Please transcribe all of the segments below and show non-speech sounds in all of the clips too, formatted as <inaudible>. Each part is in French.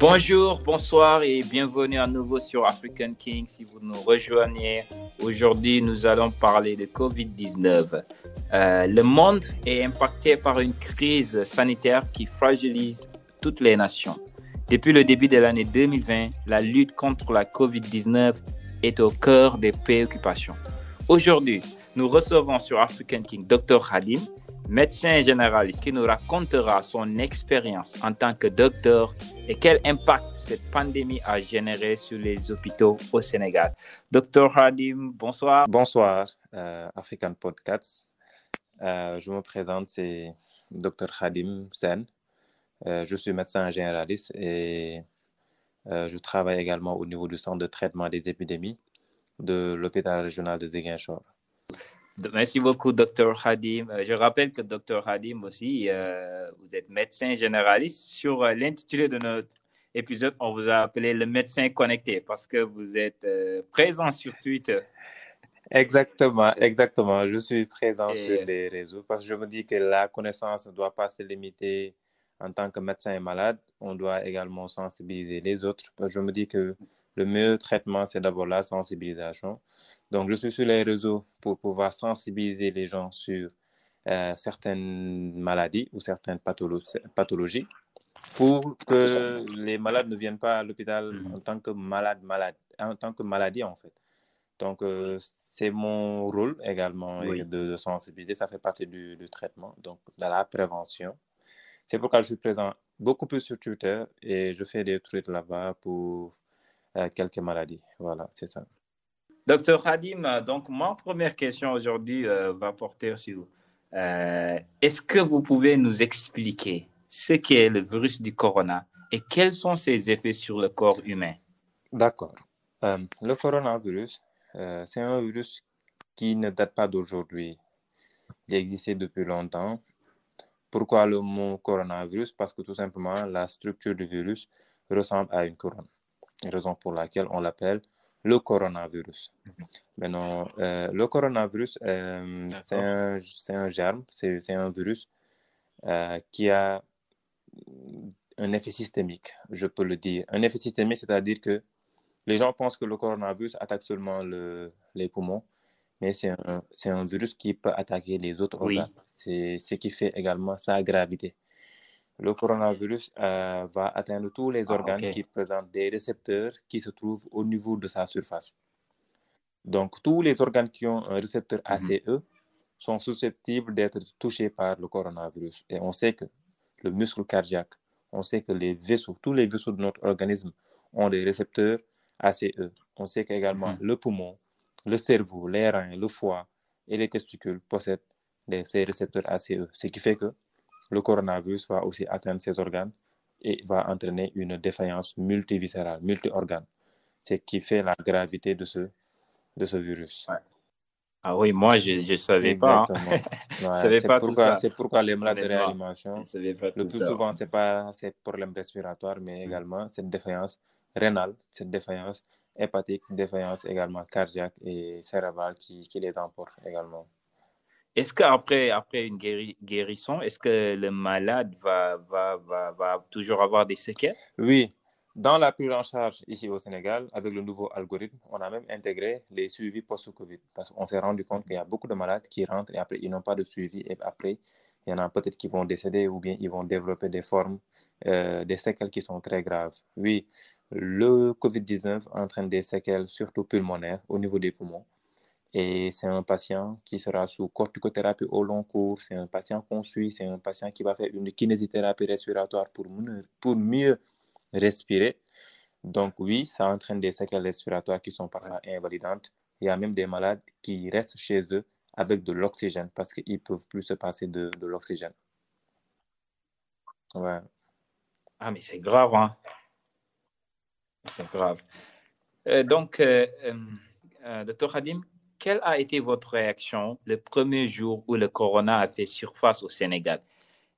Bonjour, bonsoir et bienvenue à nouveau sur African King. Si vous nous rejoignez, aujourd'hui nous allons parler de COVID-19. Euh, le monde est impacté par une crise sanitaire qui fragilise toutes les nations. Depuis le début de l'année 2020, la lutte contre la COVID-19 est au cœur des préoccupations. Aujourd'hui, nous recevons sur African King Dr Halim, médecin généraliste qui nous racontera son expérience en tant que docteur et quel impact cette pandémie a généré sur les hôpitaux au Sénégal. Docteur Hadim, bonsoir. Bonsoir, euh, African Podcast. Euh, je me présente, c'est Dr Hadim Sen. Euh, je suis médecin généraliste et je travaille également au niveau du centre de traitement des épidémies de l'hôpital régional de Ziguinchor. Merci beaucoup, Dr. Hadim. Euh, je rappelle que Dr. Hadim aussi, euh, vous êtes médecin généraliste. Sur euh, l'intitulé de notre épisode, on vous a appelé le médecin connecté parce que vous êtes présent sur Twitter. <laughs> Exactement, exactement. Je suis présent sur les réseaux parce que je me dis que la connaissance ne doit pas se limiter en tant que médecin et malade. On doit également sensibiliser les autres. Je me dis que le meilleur traitement, c'est d'abord la sensibilisation. Donc, je suis sur les réseaux pour pouvoir sensibiliser les gens sur euh, certaines maladies ou certaines pathologies pour que les malades ne viennent pas à l'hôpital mm-hmm. en tant que malade, malade, en tant que maladie, en fait. Donc, euh, c'est mon rôle également de, sensibiliser. Ça fait partie du, du traitement, donc de la prévention. C'est pourquoi je suis présent beaucoup plus sur Twitter et je fais des tweets là-bas pour quelques maladies. Voilà, c'est ça. Docteur Hadim, donc ma première question aujourd'hui euh, va porter sur euh, est-ce que vous pouvez nous expliquer ce qu'est le virus du corona et quels sont ses effets sur le corps humain? D'accord. le coronavirus, c'est un virus qui ne date pas d'aujourd'hui. Il existait depuis longtemps. Pourquoi le mot coronavirus? Parce que tout simplement, la structure du virus ressemble à une couronne raison pour laquelle on l'appelle le coronavirus. Mhm. Maintenant, euh, le coronavirus, euh, c'est un, un, germe, c'est un virus euh, qui a un effet systémique, je peux le dire. Un effet systémique, c'est-à-dire que les gens pensent que le coronavirus attaque seulement le, les poumons, mais c'est un, un, virus qui peut attaquer les autres organes. C'est ce qui fait également sa gravité le coronavirus euh, va atteindre tous les ah, organes qui présentent des récepteurs qui se trouvent au niveau de sa surface. Donc, tous les organes qui ont un récepteur mhm. ACE sont susceptibles d'être touchés par le coronavirus. Et on sait que le muscle cardiaque, on sait que les vaisseaux, tous les vaisseaux de notre organisme ont des récepteurs ACE. On sait qu'également mhm. le poumon, le cerveau, les reins, le foie et les testicules possèdent ces récepteurs ACE. Ce qui fait que le coronavirus va aussi atteindre ces organes et va entraîner une défaillance multiviscérale, multi-organe. C'est ce qui fait la gravité de ce, de ce virus. Ah oui, moi, je ne savais pas. Hein. <laughs> c'est pourquoi, les malades de réanimation, le plus souvent, ce n'est pas ces problèmes respiratoires, mais mm. également cette défaillance rénale, cette défaillance hépatique, défaillance également cardiaque et cérébrale qui, qui les emporte également. Est-ce qu'après après une guérison, est-ce que le malade va, va, va, va, toujours avoir des séquelles? Oui. Dans la prise en charge ici au Sénégal, avec le nouveau algorithme, on a même intégré les suivis post-Covid. Parce qu'on s'est rendu compte qu'il y a beaucoup de malades qui rentrent et après, ils n'ont pas de suivi. Et après, il y en a peut-être qui vont décéder ou bien ils vont développer des formes, euh, des séquelles qui sont très graves. Oui, le COVID-19 entraîne des séquelles, surtout pulmonaires, au niveau des poumons. Et c'est un patient qui sera sous corticothérapie au long cours. C'est un patient qu'on suit. C'est un patient qui va faire une kinésithérapie respiratoire pour, pour mieux respirer. Donc oui, ça entraîne des séquelles respiratoires qui sont parfois invalidantes. Il y a même des malades qui restent chez eux avec de l'oxygène parce qu'ils ne peuvent plus se passer de, de l'oxygène. Ouais. Ah, mais c'est grave, hein? C'est grave. Euh, donc, euh, euh, docteur Hadim, quelle a été votre réaction le premier jour où le corona a fait surface au Sénégal,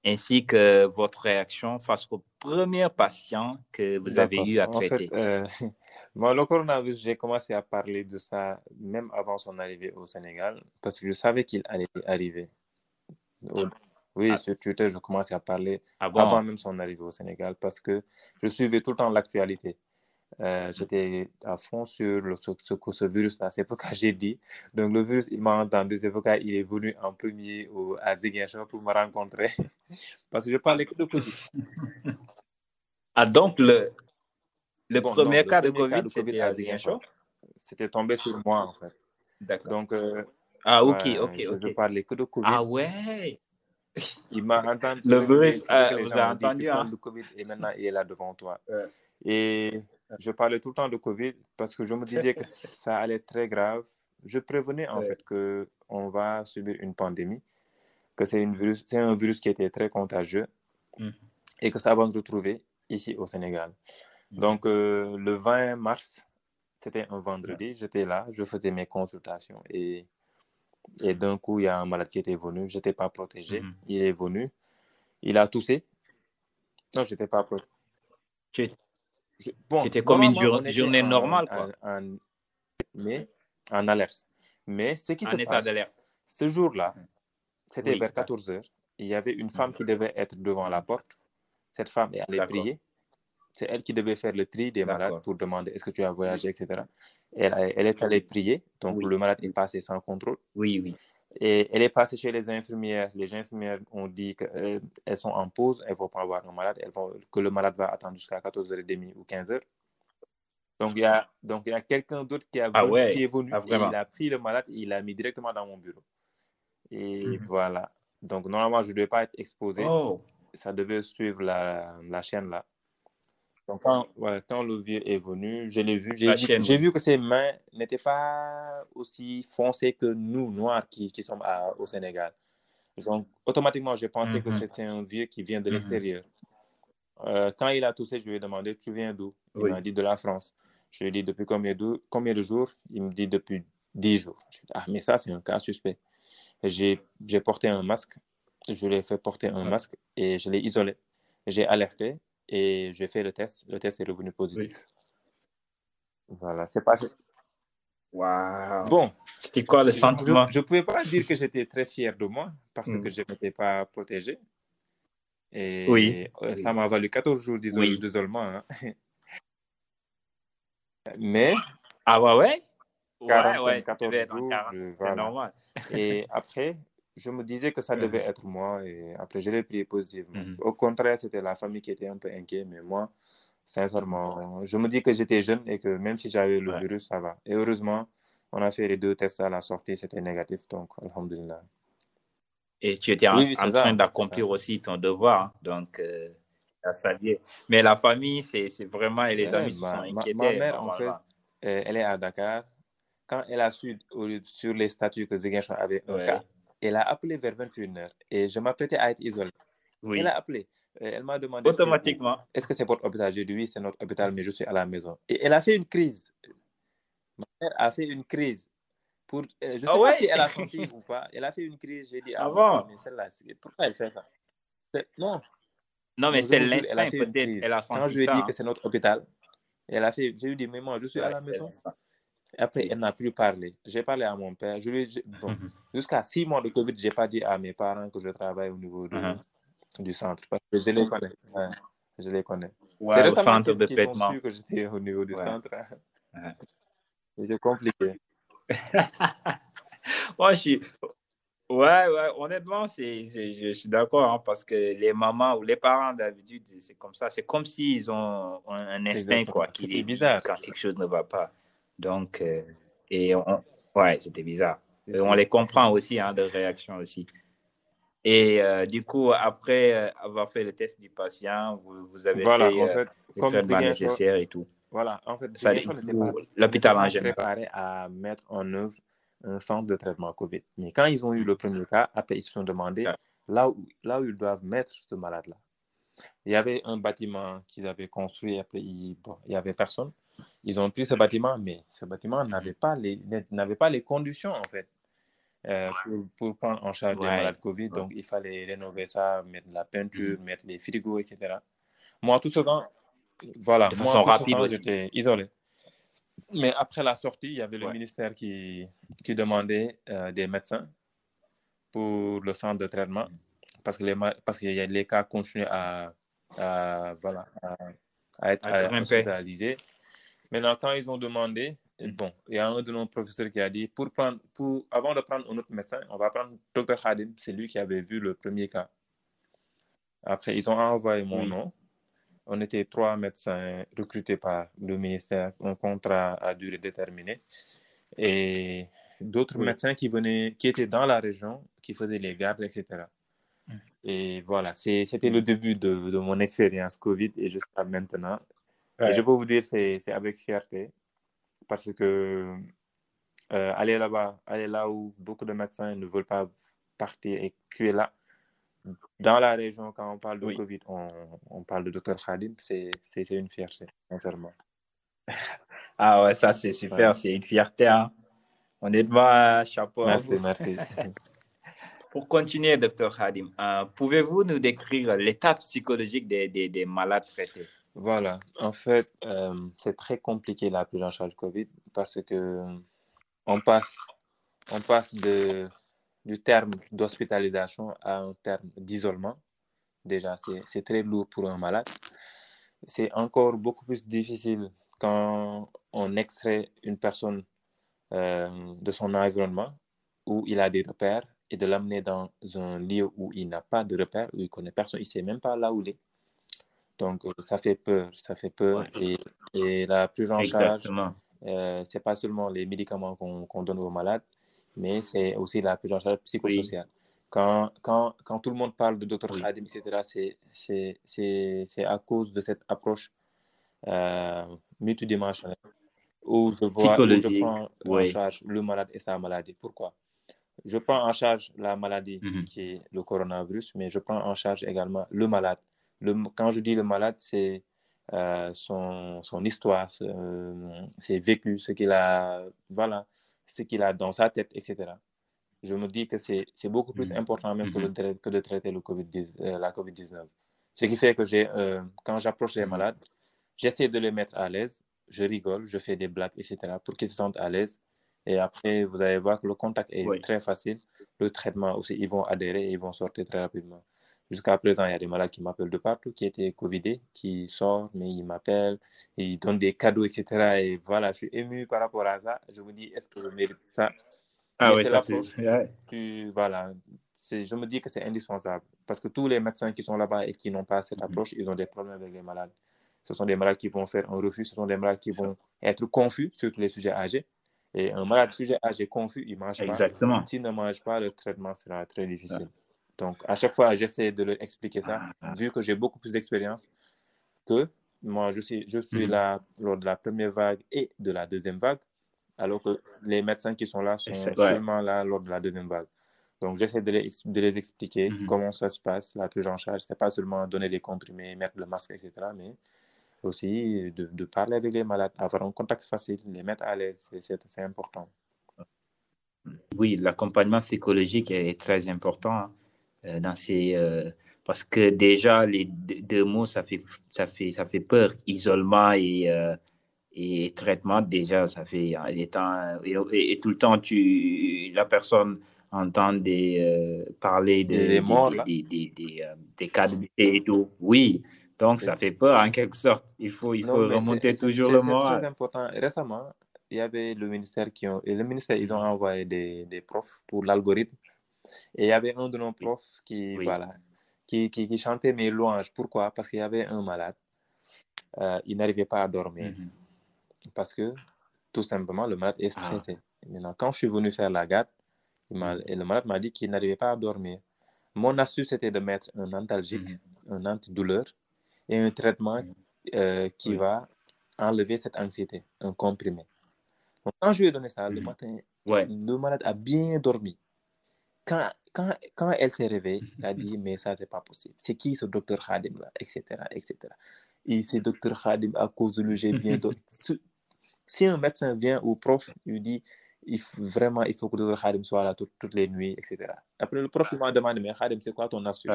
ainsi que votre réaction face aux premiers patients que vous avez eu à traiter? euh, <laughs> Moi, le coronavirus, j'ai commencé à parler de ça même avant son arrivée au Sénégal, parce que je savais qu'il allait arriver. Oui, Ah. sur Twitter, je commençais à parler Ah bon? avant même son arrivée au Sénégal parce que je suivais tout le temps l'actualité. Euh, J'étais à fond sur le, ce, ce, ce virus-là. C'est pourquoi j'ai dit. Donc, le virus, il m'a entendu. C'est pourquoi il est venu en premier au, à Ziguinchor pour me rencontrer. <laughs> parce que je parlais que de Covid. <laughs> Ah, donc le, le Bon, non, premier le cas de premier cas Covid, de Covid c'était tombé sur moi, en fait. D'accord. Donc, euh, Ah, ok, ouais, ok, je ne ok. parlais que de Covid. Ah ouais? Il m'a entendu. Le virus, euh, vous gens a dit, entendu, tu hein? de Covid et maintenant il est là devant toi. Et je parlais tout le temps de Covid parce que je me disais que <laughs> ça allait être très grave. Je prévenais en Ouais. fait que on va subir une pandémie, que c'est un virus qui était très contagieux Mhm. et que ça va se retrouver ici au Sénégal. Mhm. Donc euh, le 20 mars, c'était un vendredi, j'étais là, je faisais mes consultations et et d'un coup, il y a un malade qui était venu. Je n'étais pas protégé. Mhm. Il est venu. Il a toussé. Non, je n'étais pas protégé. Tu- bon, C'était comme une jour- journée en- normale, quoi. En, en- mais en alerte. Mais ce qui En se état passe, d'alerte. ce jour-là, c'était Oui, vers d'accord. 14 heures. Il y avait une femme qui devait être devant la porte. Cette femme est allée prier. C'est elle qui devait faire le tri des malades pour demander est-ce que tu as voyagé, etc. Elle, est allée prier. Donc, Oui. le malade est passé sans contrôle. Oui, oui. Et elle est passée chez les infirmières. Les infirmières ont dit qu'elles sont en pause, elles ne vont pas voir un malade, elles vont, que le malade va attendre jusqu'à 14h30 ou 15h. Donc, il y a, donc, il y a quelqu'un d'autre qui, a Ah venu- ouais, qui est venu ah, et il a pris le malade et il l'a mis directement dans mon bureau. Et Mhm. voilà. Donc, normalement, je ne devais pas être exposé. Oh, Ça devait suivre la, la chaîne là. Donc, quand, ouais, quand le vieux est venu, je l'ai vu. J'ai vu, que ses mains n'étaient pas aussi foncées que nous, Noirs, qui, qui sommes à- au Sénégal. Donc, automatiquement, j'ai pensé que Mhm. c'était un vieux qui vient de Mhm. l'extérieur. Euh, quand il a toussé, je lui ai demandé Tu viens d'où? Il Oui. m'a dit De la France. Je lui ai dit Depuis combien de, combien de jours? Il me dit Depuis 10 jours. Je lui ai dit, ah, mais ça, c'est un cas suspect. J'ai porté un masque. Je lui ai fait porter un masque et je l'ai isolé. J'ai alerté et j'ai fait le test. Le test est revenu positif. Voilà, c'est passé. wow. Bon, C'était quoi le je sentiment? ne pouvais pas dire que j'étais très fier de moi parce Mm. que je n'étais pas protégé. Et Oui. euh, ça m'a valu 14 jours d'isol- Oui. d'isolement. hein. <laughs> Mais, Ah ouais, ouais? Ouais, Quarantaine, ouais, tu 14 devais être en jours, 40, je- c'est voilà. normal. et après, je me disais que ça devait être moi et après, je l'ai pris positivement. Mhm. Au contraire, c'était la famille qui était un peu inquiète, mais moi, sincèrement, je me dis que j'étais jeune et que même si j'avais le Ouais. virus, ça va. Et heureusement, on a fait les deux tests à la sortie, c'était négatif, donc, alhamdulillah. Et tu étais en, Oui, ça, train d'accomplir aussi ton devoir. hein. Donc, euh, à saluer. Mais la famille, c'est vraiment, et les Ouais, amis ma- sont ma- ma inquiétés. mère, en fait. Euh, elle est à Dakar. Quand elle a su au- sur les statuts que Ziguinchor avait un Ouais. cas, elle a appelé vers 21h et je m'apprêtais à être isolé. Oui, Elle a appelé. Euh, Elle m'a demandé automatiquement. est-ce que c'est votre hôpital? J'ai dit oui, c'est notre hôpital, mais je suis à la maison. Et elle a fait une crise. Ma mère a fait une crise. Pour, euh, je ne sais Ah pas ouais? si elle a senti ou pas. Elle a fait une crise. J'ai dit Ah ah, bon? mais celle-là, pourquoi elle fait ça Non, Non, mais c'est l'instinct, fait une peut-être. crise. Elle a Quand senti je lui ai dit hein. que c'est notre hôpital, elle a fait, je lui ai dit, mais moi, je suis à Ouais, la c'est maison. Après, elle n'a plus parlé. J'ai parlé à mon père. Je lui Mhm. jusqu'à six mois de Covid, je n'ai pas dit à mes parents que je travaille au niveau de- du centre. Parce que je les connais. Ouais, je les connais. C'est récemment centre de traitement. que j'étais au niveau du Ouais. centre. Ouais. <laughs> C'est compliqué. <laughs> Moi, je suis. Ouais, ouais, honnêtement, c'est, je suis d'accord, hein, parce que les mamans ou les parents, d'habitude, c'est comme ça. C'est comme s'ils ont un, un instinct, quoi, qui C'était dit bizarre. quand quelque chose ne va pas. Donc, euh, et on, ouais, c'était bizarre. Et on les comprend aussi, hein, de réaction aussi. Et euh, du coup, après euh, avoir fait le test du patient, vous, vous avez Voilà, fait en fait, les comme traitements Ziguinchor- nécessaires et tout. Voilà, en fait, l'hôpital en général. préparé à mettre en œuvre un centre de traitement COVID. Mais quand ils ont eu le premier cas, après, ils se sont demandé Ouais. là où, là où ils doivent mettre ce malade-là. Il y avait un bâtiment qu'ils avaient construit, après, il bon, il y avait personne. Ils ont pris ce bâtiment, mais ce bâtiment n'avait pas les, n'avait pas les conditions, en fait, euh, pour, pour prendre en charge les Ouais. malades COVID. Ouais. Donc, il fallait rénover ça, mettre de la peinture, mettre les frigos, etc. Moi, tout ce temps, voilà, De moi, façon rapide temps, j'étais isolé. Mais après la sortie, il y avait le Ouais. ministère qui, qui demandait euh, des médecins pour le centre de traitement parce que les, parce que les cas continuent à, à, voilà, à, être hospitalisés. Maintenant, quand ils ont demandé, mm. bon, il y a un de nos professeurs qui a dit, pour prendre, pour, avant de prendre un autre médecin, on va prendre Dr Khadim, c'est lui qui avait vu le premier cas. Après, ils ont envoyé mon nom. On était trois médecins recrutés par le ministère, un contrat à durée déterminée. Et d'autres médecins qui venaient, qui étaient dans la région, qui faisaient les gardes, etc. Mm. Et voilà, c'était le début de, de mon expérience Covid et jusqu'à maintenant. Et je peux vous dire, c'est avec fierté parce que euh, aller là-bas, aller là où beaucoup de médecins ne veulent pas partir et tu es là, dans la région, quand on parle de Covid, on, on, parle de Dr Khadim, c'est une fierté, sincèrement. <laughs> ah ouais, ça c'est super, c'est une fierté. Hein. Honnêtement, chapeau. Merci, merci. <laughs> Pour continuer, Dr Khadim, euh, pouvez-vous nous décrire l'état psychologique des, des, des, malades traités? Voilà, en fait, euh, c'est très compliqué la prise en charge Covid parce que on passe, on passe de du terme d'hospitalisation à un terme d'isolement. Déjà, c'est très lourd pour un malade. C'est encore beaucoup plus difficile quand on extrait une personne euh, de son environnement où il a des repères et de l'amener dans un lieu où il n'a pas de repères, où il connaît personne, il ne sait même pas là où il est. Donc, euh, ça fait peur, ça fait peur. Et, et, la prise en charge, euh, ce n'est pas seulement les médicaments qu'on donne aux malades, mais c'est aussi la prise en charge psychosociale. Quand, quand, quand, tout le monde parle de Dr Khadim, etc., c'est à cause de cette approche euh, multidimensionnelle où je vois où je prends en charge le malade et sa maladie. Pourquoi? Je prends en charge la maladie mhm. qui est le coronavirus, mais je prends en charge également le malade. Le, quand je dis le malade, c'est euh, son, son, histoire, ses vécus, ce qu'il a, voilà, ce qu'il a dans sa tête, etc. Je me dis que c'est beaucoup plus mm-hmm. important même que, mm-hmm. que, de traiter le COVID euh, la COVID-19. Ce qui fait que euh, quand j'approche les mm-hmm. malades, j'essaie de les mettre à l'aise, je rigole, je fais des blagues, etc. pour qu'ils se sentent à l'aise. Et après, vous allez voir que le contact est très facile. Le traitement aussi, ils vont adhérer et ils vont sortir très rapidement. Jusqu'à présent, il y a des malades qui m'appellent de partout, qui étaient Covidés, qui sortent, mais ils m'appellent, ils donnent des cadeaux, etc. Et voilà, je suis ému par rapport à ça. Je me dis, est-ce que je mérite ça? Ah oui, ça c'est... voilà, je me dis que c'est indispensable. Parce que tous les médecins qui sont là-bas et qui n'ont pas cette mm-hmm. approche, ils ont des problèmes avec les malades. Ce sont des malades qui vont faire un refus, ce sont des malades qui vont être confus sur tous les sujets âgés. Et un malade sujet âgé confus, il ne mange pas. Exactement. S'il ne mange pas, le traitement sera très difficile. Donc, à chaque fois, j'essaie de leur expliquer ça, ah, vu que j'ai beaucoup plus d'expérience que moi, je suis, je suis mhm. là lors de la première vague et de la deuxième vague, alors que les médecins qui sont là sont seulement là lors de la deuxième vague. Donc, j'essaie de les, de les expliquer mhm. comment ça se passe, la prise en charge. Ce n'est pas seulement donner des comprimés, mettre le masque, etc., mais aussi de, de, parler avec les malades, avoir un contact facile, les mettre à l'aise, c'est important. Oui, l'accompagnement psychologique est très important. Euh, dans ces, euh, parce que déjà, les deux mots, ça fait, ça fait, ça fait peur. Isolement et, euh, et traitement, déjà, ça fait et, et, tout le temps, tu, la personne entend des, parler de, des, morts, des, des, des, des, cas de et tout. Oui, donc ça fait peur en quelque sorte. Il faut, il faut remonter toujours le moral. C'est très important. Récemment, il y avait le ministère qui ont, et le ministère, ils ont envoyé des, des profs pour l'algorithme et il y avait un de nos profs qui, voilà, qui, qui, chantait mes louanges. Pourquoi? Parce qu'il y avait un malade. Euh, il n'arrivait pas à dormir. Mhm. Parce que, tout simplement, le malade est ah. stressé. Maintenant, quand je suis venu faire la garde, mhm. et le malade m'a dit qu'il n'arrivait pas à dormir. Mon astuce, c'était de mettre un antalgique, mhm. un antidouleur et un traitement euh, qui va enlever cette anxiété, un comprimé. Donc, quand je lui ai donné ça, le matin, le malade a bien dormi quand, quand, quand elle s'est réveillée, <laughs> elle a dit, mais ça, c'est pas possible. C'est qui ce docteur Khadim là, etc., etc. Et c'est <laughs> docteur Khadim à cause de le j'ai bien Si un médecin vient ou prof lui dit, il faut, vraiment, il faut que le docteur Khadim soit là toutes les nuits, etc. Après, le prof m'a demandé, mais Khadim, c'est quoi ton astuce?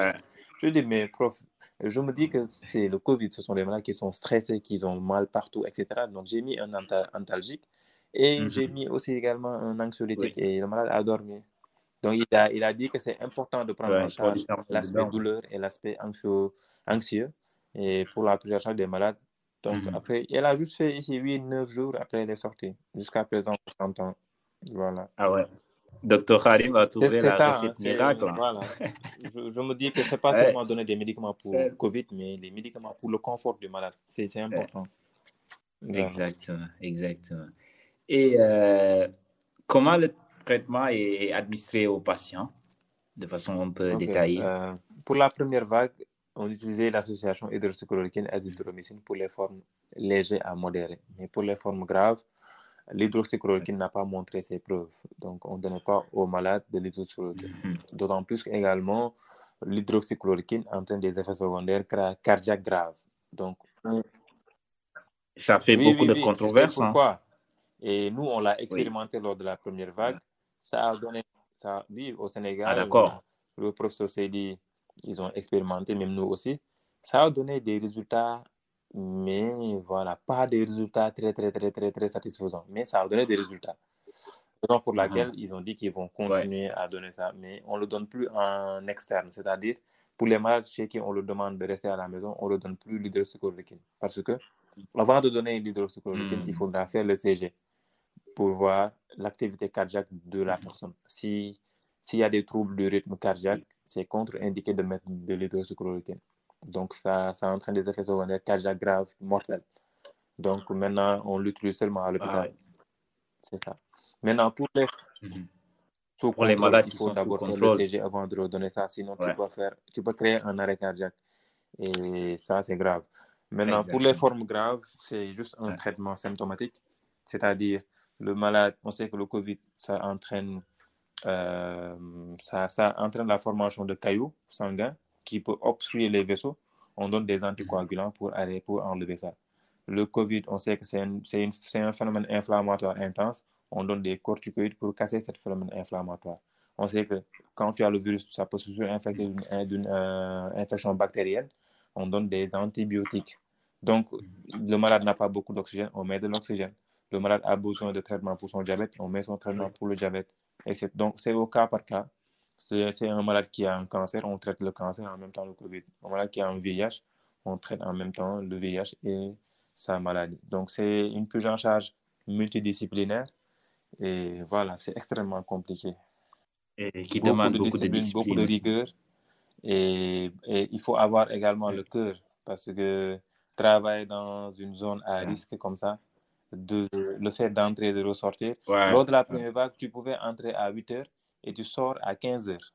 Je lui dis, mais prof, je me dis que c'est le Covid, ce sont des malades qui sont stressés, qui ont mal partout, etc. Donc, j'ai mis un antalgique et j'ai mhm. mis aussi également un anxiolytique et le malade a dormi. Donc, il a, il a dit que c'est important de prendre en charge l'aspect douleur et l'aspect anxieux, anxieux et pour la prise en charge des malades. Donc, mhm. après, elle a juste fait ici 8-9 jours après elle est sortie. Jusqu'à présent, on s'entend. Voilà. Ah ouais. Docteur Harim va trouver la ça, recette hein, miracle. Voilà. <laughs> je, me dis que ce n'est pas seulement donner des médicaments pour Covid, mais des médicaments pour le confort du malade. C'est important. Exactement, exactement. Et euh, comment le traitement est administré aux patients de façon un peu détaillée euh, Pour la première vague, on utilisait l'association hydroxychloroquine azithromycine pour les formes légères à modérées. Mais pour les formes graves, l'hydroxychloroquine n'a pas montré ses preuves. Donc, on ne donnait pas aux malades de l'hydroxychloroquine. Mhm. D'autant plus qu'également, l'hydroxychloroquine entraîne des effets secondaires cardiaques graves. Donc, ça fait beaucoup de controverses. Hein. Pourquoi Et nous, on l'a expérimenté lors de la première vague. Ça a donné, ça, oui, au Sénégal, ah, d'accord. le professeur s'est dit, ils ont expérimenté, même nous aussi. Ça a donné des résultats, mais voilà, pas des résultats très, très, très, très, très satisfaisants. Mais ça a donné des résultats. Raison pour laquelle ils ont dit qu'ils vont continuer à donner ça, mais on ne le donne plus en externe, c'est-à-dire pour les malades chez qui on le demande de rester à la maison, on ne le donne plus l'hydroxychloroquine. Parce que avant de donner l'hydroxychloroquine, il hmm. faudra faire le CG pour voir l'activité cardiaque de la personne. S'il y a des troubles du rythme cardiaque, c'est contre-indiqué de mettre de l'hydroxychloroquine. Donc, ça, ça entraîne des effets secondaires cardiaques graves, mortels. Donc, maintenant, on l'utilise seulement à l'hôpital. Ah c'est ça. Maintenant, pour les, mm pour les malades il faut d'abord faire le CG avant de donner ça. Sinon, tu, peux faire, tu peux créer un arrêt cardiaque. Et ça, c'est grave. Maintenant, pour les formes graves, c'est juste un traitement symptomatique. C'est-à-dire, le malade, on sait que le COVID, ça entraîne euh, ça, entraîne la formation de cailloux sanguins qui peut obstruer les vaisseaux. On donne des anticoagulants pour, aller, pour enlever ça. Le COVID, on sait que c'est un, un, phénomène inflammatoire intense. On donne des corticoïdes pour casser ce phénomène inflammatoire. On sait que quand tu as le virus, ça peut se infecter d'une euh, infection bactérienne. On donne des antibiotiques. Donc, le malade n'a pas beaucoup d'oxygène, on met de l'oxygène. Le malade a besoin de traitement pour son diabète, on met son traitement pour le diabète. Et donc, c'est au cas par cas. C'est un malade qui a un cancer, on traite le cancer en même temps le COVID. Un malade qui a un VIH, on traite en même temps le VIH et sa maladie. Donc, c'est une prise en charge multidisciplinaire. Et voilà, c'est extrêmement compliqué. Et qui demande beaucoup de discipline, beaucoup de rigueur. Et, et, il faut avoir également le cœur parce que travailler dans une zone à risque comme ça, de, le fait d'entrer et de ressortir. Lors de la première vague, tu pouvais entrer à 8 heures et tu sors à 15 heures.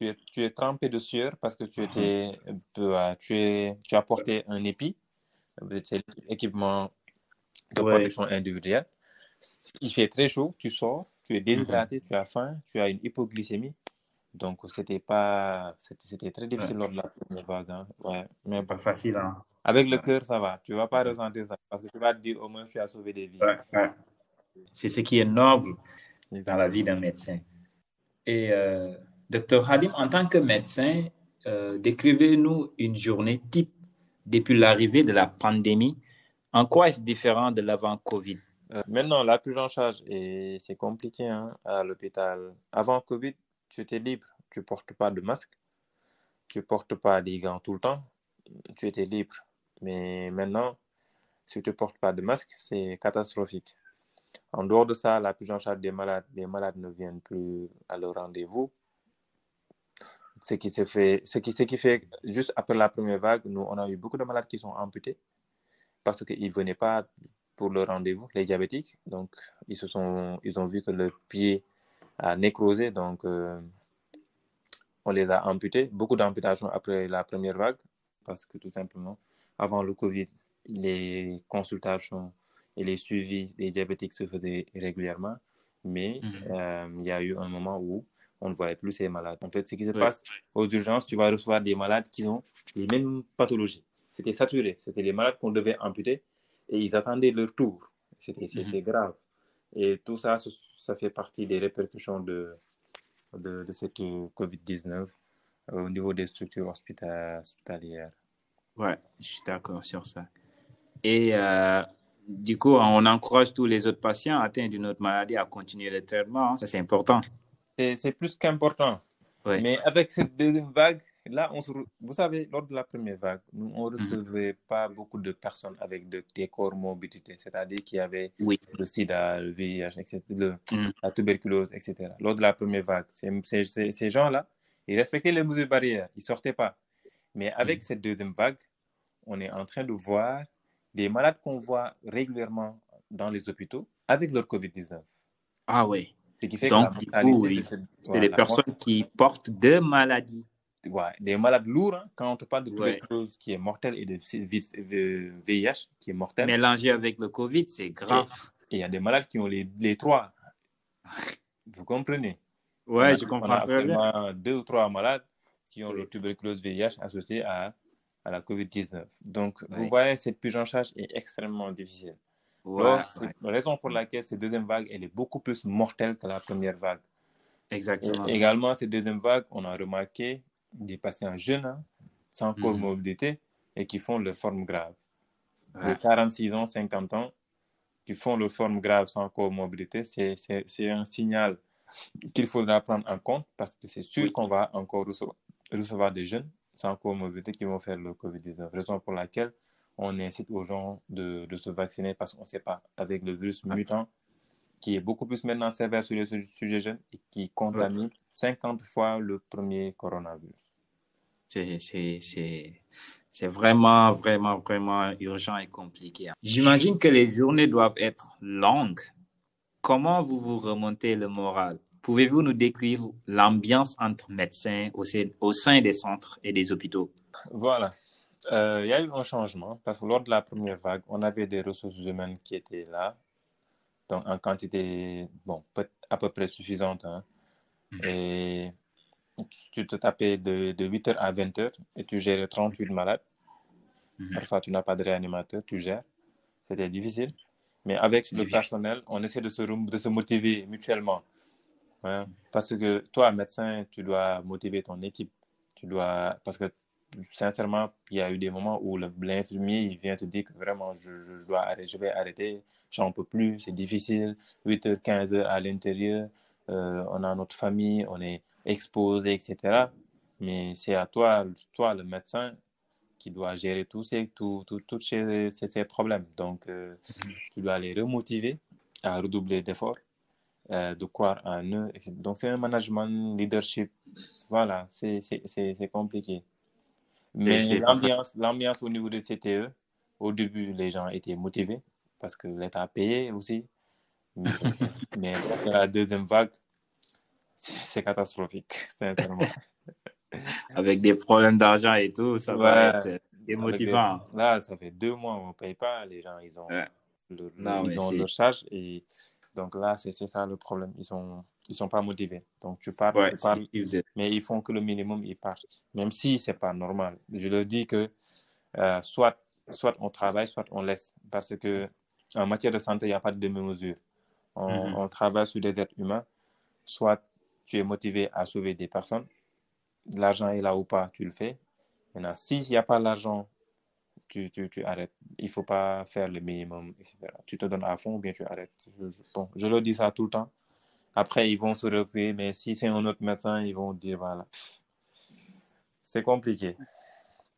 Tu es, tu es trempé de sueur parce que tu, étais, euh, tu, es, tu as porté un épi, c'est l'équipement de protection individuelle. Il fait très chaud, tu sors, tu es déshydraté, tu as faim, tu as une hypoglycémie. Donc, c'était pas, c'était très difficile lors de la première vague. Hein. Ouais, mais pas facile. Hein. Avec le cœur, ça va. Tu ne vas pas ressentir ça parce que tu vas te dire au moins tu as sauvé des vies. C'est ce qui est noble dans la vie d'un médecin. Et euh, docteur Hadim, en tant que médecin, euh, décrivez-nous une journée type depuis l'arrivée de la pandémie. En quoi est-ce différent de l'avant-Covid euh, Maintenant, la prise en charge, c'est compliqué hein, à l'hôpital. Avant Covid, tu étais libre. Tu ne portes pas de masque. Tu ne portes pas des gants tout le temps. Tu étais libre. Mais maintenant, si tu ne portes pas de masque, c'est catastrophique. En dehors de ça, la prise en charge des malades, malades ne viennent plus à leur rendez-vous. Ce qui, fait, ce, qui, ce qui fait, juste après la première vague, nous, on a eu beaucoup de malades qui sont amputés parce qu'ils ne venaient pas pour le rendez-vous, les diabétiques. Donc, ils, se sont, ils ont vu que le pied nécrosé, donc euh, on les a amputés. Beaucoup d'amputations après la première vague parce que tout simplement, avant le Covid, les consultations et les suivis des diabétiques se faisaient régulièrement, mais mhm. euh, il y a eu un moment où on ne voyait plus ces malades. En fait, ce qui se passe aux urgences, tu vas recevoir des malades qui ont les mêmes pathologies. C'était saturé. C'était les malades qu'on devait amputer et ils attendaient leur tour. C'était mhm. grave. Et tout ça, ça fait partie des répercussions de, de, de cette COVID-19 au niveau des structures hospitalières. Ouais, je suis d'accord sur ça. Et euh, du coup, on encourage tous les autres patients atteints d'une autre maladie à continuer le traitement. Ça, c'est important. C'est plus qu'important. Mais avec cette deuxième vague, là, on se, vous savez, lors de la première vague, nous, on ne mhm. recevait pas beaucoup de personnes avec de, des comorbidités, c'est-à-dire qui avaient oui. le sida, le VIH, etc., mhm. la tuberculose, etc. Lors de la première vague, ces gens-là, ils respectaient les mesures barrières, ils ne sortaient pas. Mais avec mhm. cette deuxième vague, on est en train de voir des malades qu'on voit régulièrement dans les hôpitaux avec leur COVID-19. Ah oui. Donc, du coup, oui. c'est des personnes qui portent deux maladies. Ouais, des malades lourds, hein, quand on te parle de tuberculose qui est mortelle et de VIH qui est mortel. Mélangé avec le Covid, c'est grave. Il y a des malades qui ont les, les trois. Vous comprenez? Ouais, je comprends très bien. Deux ou trois malades qui ont le tuberculose VIH associé à, à la COVID-19. Donc, vous voyez, cette prise en charge est extrêmement difficile. La raison pour laquelle cette deuxième vague, elle est beaucoup plus mortelle que la première vague. Exactement. également, cette deuxième vague, on a remarqué des patients jeunes, hein, sans mhm. comorbidité, et qui font le forme grave. De 46 ans, 50 ans, qui font le forme grave sans comorbidité, c'est un signal qu'il faudra prendre en compte parce que c'est sûr qu'on va encore recevoir, recevoir, des jeunes sans comorbidité qui vont faire le COVID-19. Raison pour laquelle on incite aux gens de, de se vacciner parce qu'on ne sait pas, avec le virus mutant, qui est beaucoup plus maintenant sévère sur les sujets jeunes et qui contamine 50 fois le premier coronavirus. C'est vraiment, vraiment, vraiment urgent et compliqué. J'imagine que les journées doivent être longues. Comment vous vous remontez le moral? Pouvez-vous nous décrire l'ambiance entre médecins au au sein des centres et des hôpitaux? Voilà. Euh, il y a eu un changement parce que lors de la première vague, on avait des ressources humaines qui étaient là, donc en quantité bon, à peu près suffisante. Hein. Mhm. Et tu te tapais de, de 8h à 20h et tu gérais 38 malades. Mhm. Parfois, tu n'as pas de réanimateur, tu gères. C'était difficile. Mais avec le personnel, on essaie de se, de se motiver mutuellement. Hein. Parce que toi, médecin, tu dois motiver ton équipe. Tu dois, parce que sincèrement, il y a eu des moments où l'infirmier vient te dire que vraiment, je, je, dois arrêter, je vais arrêter, j'en peux plus, c'est difficile, 8h, 15h à l'intérieur, euh, on a notre famille, on est exposé, etc. Mais c'est à toi, toi, le médecin, qui doit gérer tous ces, tout, tout, tous ces, ces, problèmes. Donc, euh, mhm. tu dois les remotiver à redoubler d'efforts, euh, de croire en eux. Donc, c'est un management, leadership. Voilà, c'est compliqué. Mais l'ambiance, l'ambiance au niveau de CTE, au début, les gens étaient motivés parce que l'État a payé aussi. Mais, <laughs> mais la deuxième vague, c'est catastrophique, <laughs> sincèrement. Avec des problèmes d'argent et tout, ça va être démotivant. là, ça fait deux mois on ne paye pas. Les gens, ils ont, ils ont leur charge. Et donc là, c'est ça le problème. Ils sont ils sont pas motivés. Donc, tu parles, mais ils font que le minimum, ils partent. Même si c'est pas normal. Je leur dis que euh, soit, soit on travaille, soit on laisse. Parce que en matière de santé, il n'y a pas de demi-mesure. On, mm-hmm. on, travaille sur des êtres humains. Soit tu es motivé à sauver des personnes. L'argent est là ou pas, tu le fais. Maintenant, s'il n'y a pas l'argent, tu, tu, tu, arrêtes. Il ne faut pas faire le minimum, etc. Tu te donnes à fond ou bien tu arrêtes. Je, bon, je leur dis ça tout le temps. Après, ils vont se recueillir, mais si c'est un autre médecin, ils vont dire voilà. C'est compliqué.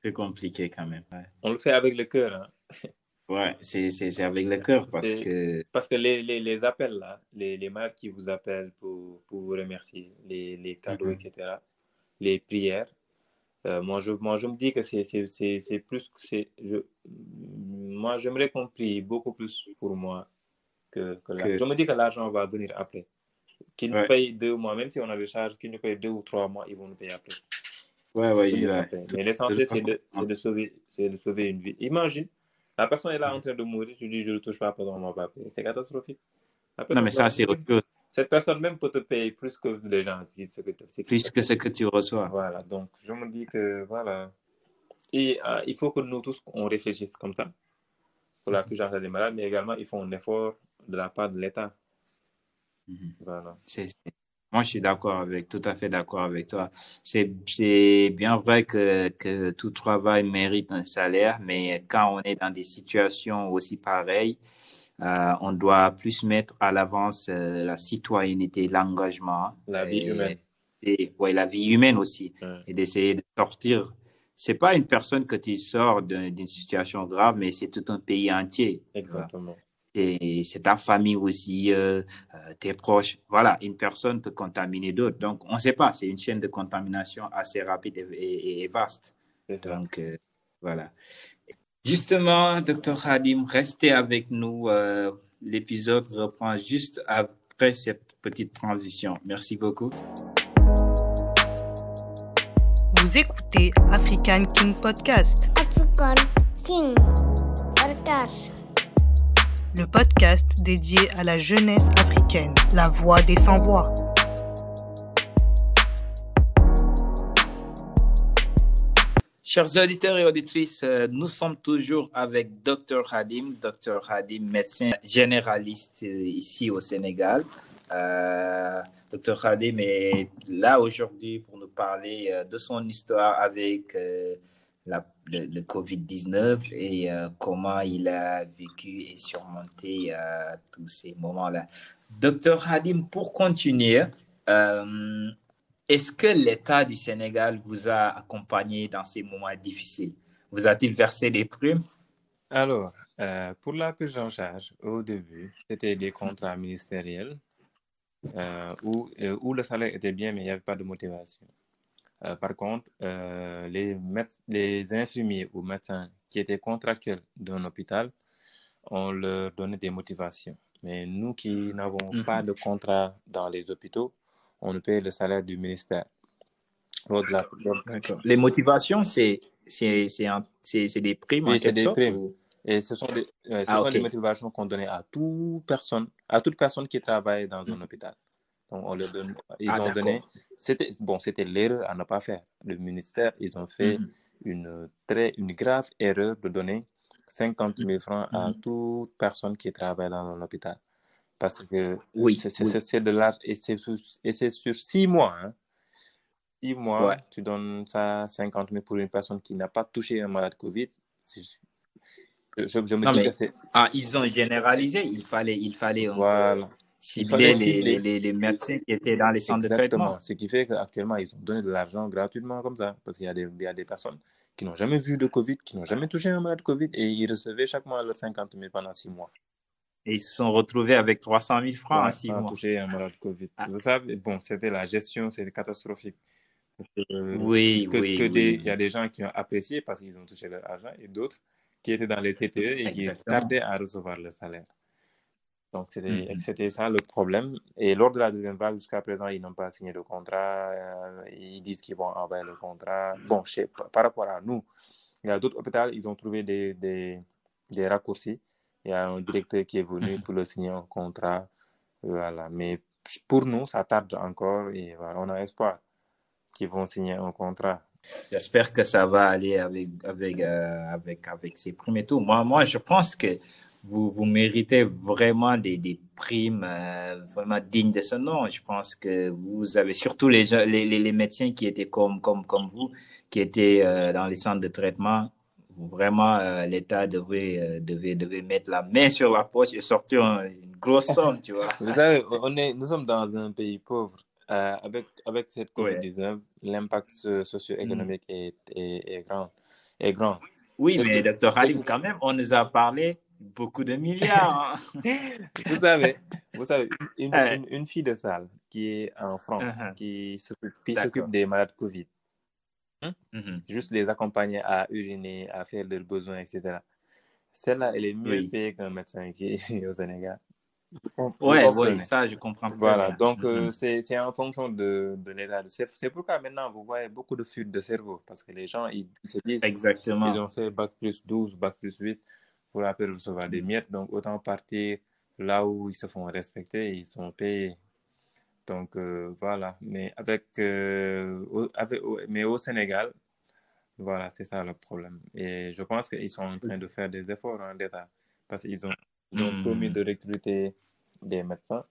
C'est compliqué quand même. On le fait avec le cœur. Hein. Ouais, c'est avec le cœur parce que. Parce que les, les, les appels là, les, les marques qui vous appellent pour, pour vous remercier, les, les cadeaux, mhm. etc., les prières, euh, moi, je, moi, je me dis que c'est plus que c'est. Moi, j'aimerais qu'on prie beaucoup plus pour moi que, que, que... Je me dis que l'argent va venir après qu'ils nous payent deux mois, même si on a des charges, qu'ils nous payent deux ou trois mois, ils vont nous payer après. Ouais, ouais, Mais l'essentiel, c'est de, de, sauver, de sauver une vie. Imagine, la personne est là en train de mourir, tu dis, je ne le touche pas, pendant mon va C'est catastrophique. Non, mais ça, c'est autre Cette personne même peut te payer plus que les gens. Plus que ce que tu reçois. Voilà, donc je me dis que, voilà. Et euh, il faut que nous tous, on réfléchisse comme ça pour la prise en des malades, mais également, il faut un effort de la part de l'État Mhm. Voilà. Moi, je suis d'accord avec, tout à fait d'accord avec toi. C'est bien vrai que, que tout travail mérite un salaire, mais quand on est dans des situations aussi pareilles, Euh, on doit plus mettre à l'avance euh, la citoyenneté, l'engagement. La vie humaine. Et, ouais, la vie humaine aussi. Et d'essayer de sortir. C'est pas une personne que tu sors d'une situation grave, mais c'est tout un pays entier. Exactement. Et c'est ta famille aussi, euh, tes proches. Voilà, une personne peut contaminer d'autres. Donc, on ne sait pas. C'est une chaîne de contamination assez rapide et, et vaste. Donc, voilà. Justement, Dr Hadim, restez avec nous. Euh, l'épisode reprend juste après cette petite transition. Merci beaucoup. Vous écoutez African King Podcast. African King Podcast. Le podcast dédié à la jeunesse africaine, la voix des sans-voix. Chers auditeurs et auditrices, euh, nous sommes toujours avec Dr Hadim, Dr Hadim, médecin généraliste euh, ici au Sénégal. Euh, Dr Hadim est là aujourd'hui pour nous parler de son histoire avec le, Covid-19 et comment il a vécu et surmonté tous ces moments-là. Dr Hadim, pour continuer, est-ce que l'État du Sénégal vous a accompagné dans ces moments difficiles? Vous a-t-il versé des primes Alors, euh, pour la prise en charge, au début, c'était des contrats ministériels euh, euh, où, le salaire était bien, mais il n'y avait pas de motivation. par contre, les, les infirmiers ou médecins qui étaient contractuels d'un hôpital, on leur donnait des motivations. Mais nous qui n'avons mhm. pas de contrat dans les hôpitaux, on nous paye le salaire du ministère. Les motivations, c'est des primes oui, c'est des primes. Et ce sont, des, ah, les motivations qu'on donnait à toute personne, à toute personne qui travaille dans un hôpital? Donc, on leur donne, ils ah, ont donné, c'était, bon, c'était l'erreur à ne pas faire. Le ministère, ils ont fait mm-hmm. une très, une grave erreur de donner 50 000 francs à mm-hmm. toute personne qui travaille dans un hôpital. Parce que oui, c'est de l'âge et c'est sur six mois. Hein. Six mois, tu donnes ça 50 000 pour une personne qui n'a pas touché un malade Covid. Je, je me dis que ah, ils ont généralisé. Il fallait, il fallait voilà. cibler les, les, les, médecins qui étaient dans les centres de traitement. Ce qui fait qu'actuellement, ils ont donné de l'argent gratuitement comme ça. Parce qu'il y, a des, il y a des personnes qui n'ont jamais vu de Covid, qui n'ont jamais touché un malade Covid et ils recevaient chaque mois leurs 50 000 pendant six mois. Et ils se sont retrouvés avec 300 000 francs en six mois. touché un malade Covid. Ah. Vous savez, bon, c'était la gestion, c'était catastrophique. oui, oui. Il y a des gens qui ont apprécié parce qu'ils ont touché leur argent et d'autres qui étaient dans les TTE et qui tardaient à recevoir le salaire. Donc, mm-hmm. c'était ça le problème. Et lors de la deuxième vague, jusqu'à présent, ils n'ont pas signé de contrat. Euh, ils disent qu'ils vont envoyer le contrat. Bon, par rapport à nous, il y a d'autres hôpitaux, ils ont trouvé des, des, des raccourcis il y a un directeur qui est venu mhm. pour le signer un contrat. Voilà. Mais pour nous, ça tarde encore et voilà, on a espoir qu'ils vont signer un contrat. J'espère que ça va aller avec, avec, euh, avec, avec ces premiers tours. Moi, moi, je pense que vous, vous méritez vraiment des, des primes euh, vraiment dignes de ce nom. Je pense que vous avez surtout les, les, les médecins qui étaient comme, comme, comme vous, qui étaient euh, dans les centres de traitement vraiment euh, l'État devrait, euh, devait, devait mettre la main sur la poche et sortir une grosse <laughs> somme, tu vois. Vous savez, on est, nous sommes dans un pays pauvre. Euh, avec, avec cette COVID-19, l'impact socio-économique mm. est, est, grand, est grand. Oui, mais docteur Halim, quand même, on nous a parlé beaucoup de milliards. Hein. <laughs> vous savez, vous savez <laughs> une, une, fille de salle qui est en France, uh-huh. qui s'occupe des malades Covid, Hein? Mhm. Juste les accompagner à uriner, à faire leurs besoins, etc. Celle-là, elle est mieux payée qu'un médecin qui est <laughs> au Sénégal. Oui, ouais, ça, je comprends. Voilà, donc euh, mhm. c'est en fonction de, de l'état. C'est pourquoi maintenant, vous voyez beaucoup de fuites de cerveau, parce que les gens, ils, se disent Exactement. ils ont fait Bac plus 12, Bac plus 8 pour après recevoir des miettes, donc autant partir là où ils se font respecter, ils sont payés. Donc euh, voilà, mais avec, euh, avec, mais au Sénégal, voilà, c'est ça le problème. Et je pense qu'ils sont en train de faire des efforts en d'État parce qu'ils ont, ont promis hmm. de recruter des médecins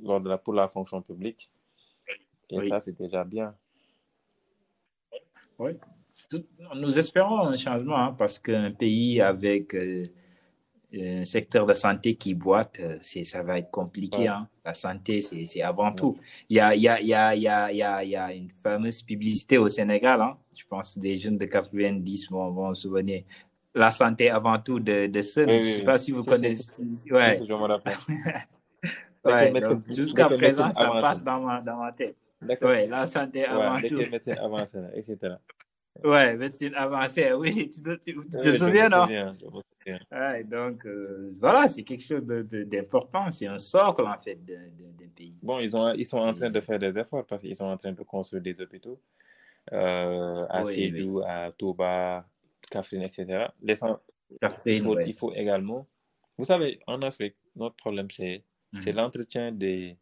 lors de la, pour la fonction publique. Et ça, c'est déjà bien. Oui. nous espérons un changement hein, parce qu'un pays avec euh, un secteur de santé qui boite, euh, c'est, ça va être compliqué. Hein. La santé, c'est, c'est avant Ouais. tout. Il y a, il y, a, il y, a, il y, a, il y, a, il y a une fameuse publicité au Sénégal. Hein. Je pense que des jeunes de 90 vont, vont se souvenir. La santé avant tout de, de. Oui, Je oui, sais oui. pas si vous connaissez. Ouais. <laughs> Ouais, donc jusqu'à présent, ça passe dans ma, dans ma tête. D'accord. Ouais, la santé avant tout. etc. Ouais, médecine avancée, <laughs> oui, tu te, tu- tu te Oui, souviens, non? souviens, souviens. Ouais, donc, euh, voilà, c'est quelque chose d'important, c'est un socle, en fait, d'un pays. Bon, ils, ont, ils sont en train de faire des efforts parce qu'ils sont en train de construire des hôpitaux euh, à Oui, Sédou, à Touba, Kafrine, etc. Les il, faut, ouais. il faut également. Vous savez, en Afrique, notre problème, c'est Mhm. l'entretien des,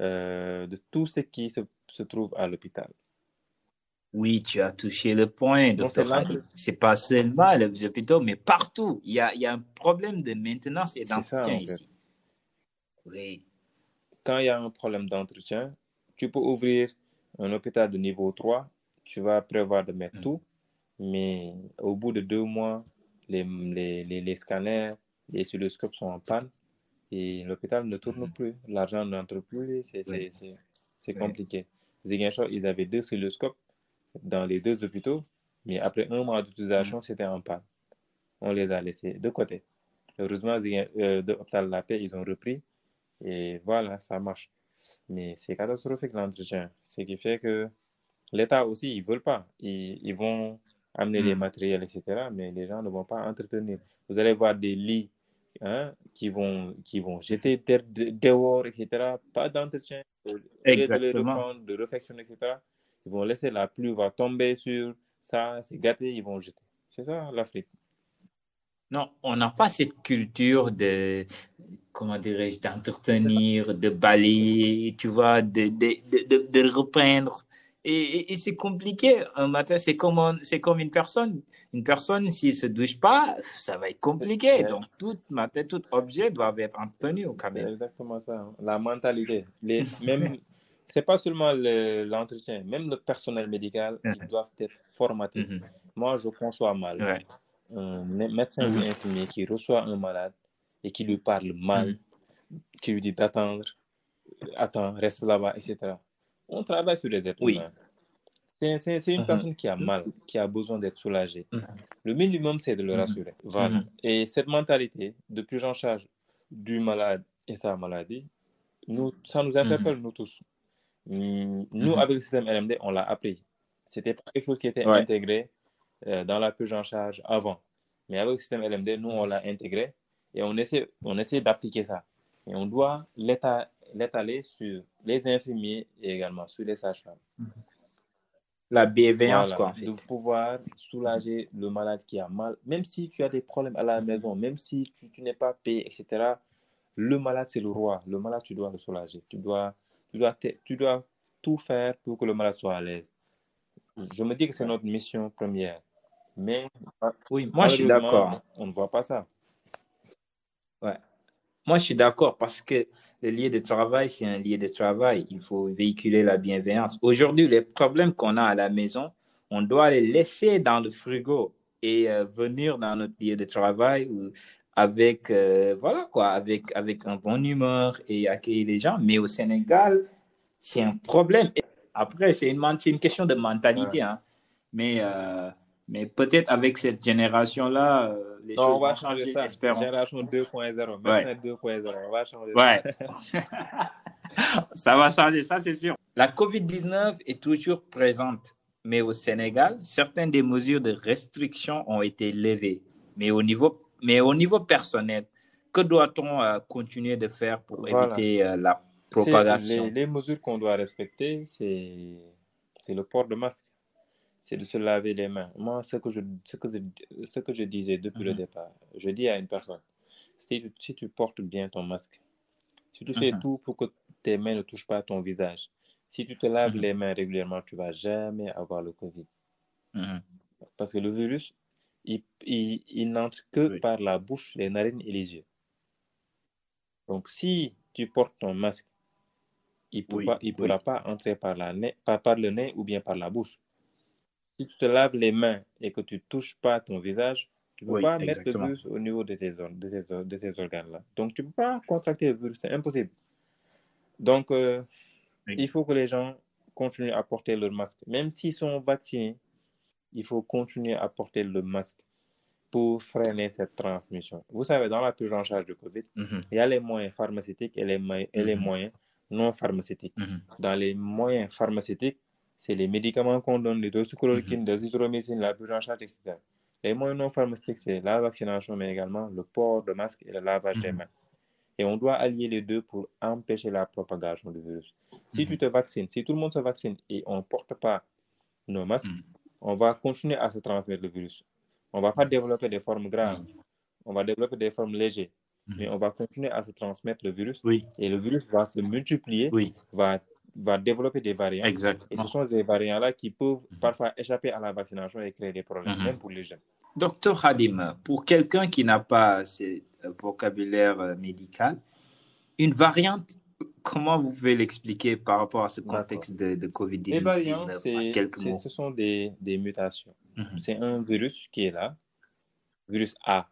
euh, de tout ce qui se, se trouve à l'hôpital. Oui, tu as touché le point, docteur c'est Fadi. pas seulement les hôpitaux, mais partout. Il y a, il y a un problème de maintenance et d'entretien fait. ici. Oui. Quand il y a un problème d'entretien, tu peux ouvrir un hôpital de niveau 3, tu vas prévoir de mettre Mhm. tout, mais au bout de deux mois, les, les, les, les scanners, les oscilloscopes sont en panne et l'hôpital ne tourne Mhm. plus, l'argent n'entre plus, c'est Oui. Oui. compliqué. Ziguinchor, ils avaient deux oscilloscopes dans les deux hôpitaux, mais après un mois d'utilisation, c'était en panne. On les a laissés de côté. Heureusement, euh, de La Paix, ils ont repris et voilà, ça marche. Mais c'est catastrophique l'entretien. Ce qui fait que l'État aussi, ils veulent pas. Ils, ils vont amener les Mm. matériels, etc. Mais les gens ne vont pas entretenir. Vous allez voir des lits hein, qui, vont, qui vont jeter de- dehors, etc. Pas d'entretien. De Exactement. reprendre, de réfection, etc. Ils vont laisser la pluie va tomber sur ça, c'est gâté, ils vont jeter. C'est ça l'Afrique. Non, on n'a pas cette culture de, comment dirais-je, d'entretenir, de balayer, tu vois, de, de, de, de, repeindre. Et, et, et c'est compliqué. Un matin, c'est comme, un- c'est comme une personne. Une personne, s'il se douche pas, ça va être compliqué. Donc, tout matin, tout objet doit être entretenu quand C'est même. exactement ça. hein. La mentalité. Les, même, <laughs> c'est pas seulement le- l'entretien, même le personnel médical, ils doivent être formatés. Mhm. Moi, je conçois mal Ouais. un mé- médecin ou Mhm. infirmier qui reçoit un malade et qui lui parle mal, qui lui dit d'attendre, attends, reste là-bas, etc. On travaille sur les êtres Oui. C'est une Mhm. personne qui a mal, qui a besoin d'être soulagée. Mhm. Le minimum, c'est de le Mhm. rassurer. Voilà. Mhm. Et cette mentalité de prise en charge du malade et sa maladie, nous, ça nous interpelle, nous tous. Nous, Mhm. avec le système LMD, on l'a appris. C'était quelque chose qui était Ouais. intégré euh, dans la prise en charge avant. Mais avec le système LMD, nous, on l'a intégré et on essaie, on essaie d'appliquer ça. Et on doit l'éta- l'étaler sur les infirmiers et également sur les sages-femmes. La bienveillance, Voilà, quoi, en fait. de pouvoir soulager le malade qui a mal, même si tu as des problèmes à la maison, même si tu, tu n'es pas payé, etc. Le malade, c'est le roi. Le malade, tu dois le soulager. Tu dois, tu dois, te- tu dois tout faire pour que le malade soit à l'aise. Je me dis que c'est notre mission première. Mais Oui, moi, je suis d'accord. On ne voit pas ça. Ouais. Moi, je suis d'accord parce que le lieu de travail, c'est un lieu de travail. Il faut véhiculer la bienveillance. Aujourd'hui, les problèmes qu'on a à la maison, on doit les laisser dans le frigo et euh, venir dans notre lieu de travail ou avec, euh, voilà quoi, avec, avec un bon humeur et accueillir les gens. Mais au Sénégal, c'est un problème. Et après, c'est une, une question de mentalité. Hein. Mais, euh, mais peut-être avec cette génération-là, euh, les Non, choses on va vont changer changer, ça. espérons. Génération 2.0. Maintenant 2.0. On va changer Ouais. ça. <laughs> ça va changer, ça c'est sûr. La COVID-19 est toujours présente, mais au Sénégal, certaines des mesures de restriction ont été levées. Mais au niveau, mais au niveau personnel, que doit-on euh, continuer de faire pour Voilà. éviter euh, la propagation Les, les mesures qu'on doit respecter, c'est le port de masque. C'est de se laver les mains. Moi, ce que je, ce que je, ce que je disais depuis le Mhm. départ, je dis à une personne, si tu, si tu portes bien ton masque, si tu fais Mhm. tout pour que tes mains ne touchent pas ton visage, si tu te laves Mhm. les mains régulièrement, tu vas jamais avoir le Covid. Parce que le virus, il, il, il n'entre que Oui. par la bouche, les narines et les yeux. Donc, si tu portes ton masque, il ne Oui, pourra, il oui. pourra pas entrer par, la nez, par, par le nez ou bien par la bouche. Si tu te laves les mains et que tu ne touches pas ton visage, Tu ne peux pas mettre le virus au niveau de tes, de de organes-là. Donc, tu ne peux pas contracter le virus, c'est impossible. Donc, euh, il faut que les gens continuent à porter leur masque. Même s'ils sont vaccinés, il faut continuer à porter le masque pour freiner cette transmission. Vous savez, dans la prise en charge du Covid, Mhm, il y a les moyens pharmaceutiques et les, mo- et les Mhm. moyens non pharmaceutiques. mhm. Dans les moyens pharmaceutiques, c'est les médicaments qu'on donne, les doxychloroquine, Mhm. les azithromycine, la prise en charge, etc. Les moyens non pharmaceutiques, c'est la vaccination, mais également le port de masque et le lavage des mains. Et on doit allier les deux pour empêcher la propagation du virus. Si tu te vaccines, si tout le monde se vaccine et on ne porte pas nos masques. On va continuer à se transmettre le virus. On ne va pas développer des formes graves, on va développer des formes légères, Mhm. mais on va continuer à se transmettre le virus Oui, et le virus va se multiplier, oui, va, va développer des variants. Et exactement. ce sont ces variants-là qui peuvent parfois échapper à la vaccination et créer des problèmes, Mhm. même pour les jeunes. Docteur Hadim, pour quelqu'un qui n'a pas ce vocabulaire euh, médical, une variante, comment vous pouvez l'expliquer par rapport à ce contexte de, de Les COVID-19 variants, en c'est, quelques c'est- mots? ce sont des, des mutations. Mhm, C'est un virus qui est là, virus A,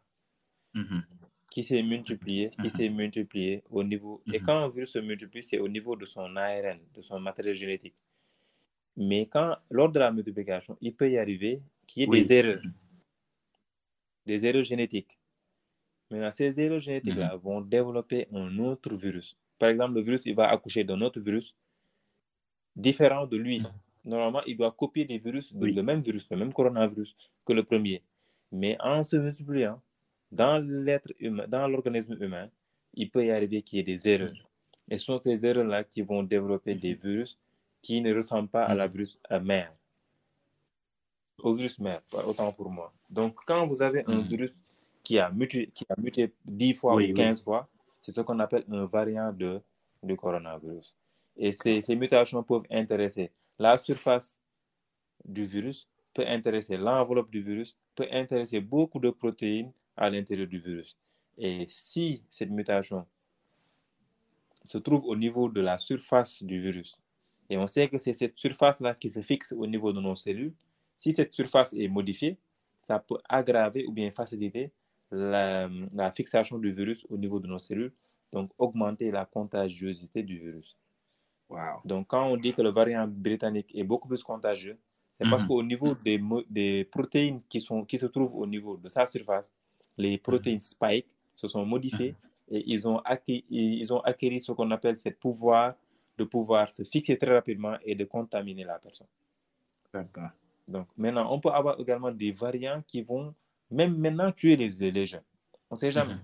mhm, qui s'est multiplié, qui Mhm. s'est multiplié au niveau. Et quand un virus se multiplie, c'est au niveau de son ARN, de son matériel génétique. Mais quand, lors de la multiplication, il peut y arriver qu'il y ait Oui. des erreurs, des erreurs génétiques. Maintenant, ces erreurs génétiques-là vont développer un autre virus. Par exemple, le virus, il va accoucher d'un autre virus différent de lui. Normalement, il doit copier des virus, Oui. le même virus, le même coronavirus que le premier. Mais en se multipliant, dans l'être humain, dans l'organisme humain, il peut y arriver qu'il y ait des erreurs. Et ce sont ces erreurs-là qui vont développer des virus qui ne ressemblent pas à la virus euh, mère. Au virus mère, autant pour moi. Donc, quand vous avez un Mhm. virus qui a muté, qui a muté 10 fois Oui, ou oui. 15 fois, c'est ce qu'on appelle un variant de, du coronavirus. Et ces, ces mutations peuvent intéresser la surface du virus, peut intéresser l'enveloppe du virus, peut intéresser beaucoup de protéines à l'intérieur du virus. Et si cette mutation se trouve au niveau de la surface du virus, et on sait que c'est cette surface-là qui se fixe au niveau de nos cellules, si cette surface est modifiée, ça peut aggraver ou bien faciliter la, la fixation du virus au niveau de nos cellules, donc augmenter la contagiosité du virus. Wow. Donc, quand on dit que le variant britannique est beaucoup plus contagieux, c'est parce Mhm. qu'au niveau des, des protéines qui, sont, qui se trouvent au niveau de sa surface, les protéines spike se sont modifiées et ils ont, acquis, ils ont acquis ce qu'on appelle ce pouvoir de pouvoir se fixer très rapidement et de contaminer la personne. Donc, maintenant, on peut avoir également des variants qui vont même maintenant tuer les, les jeunes. On ne sait jamais.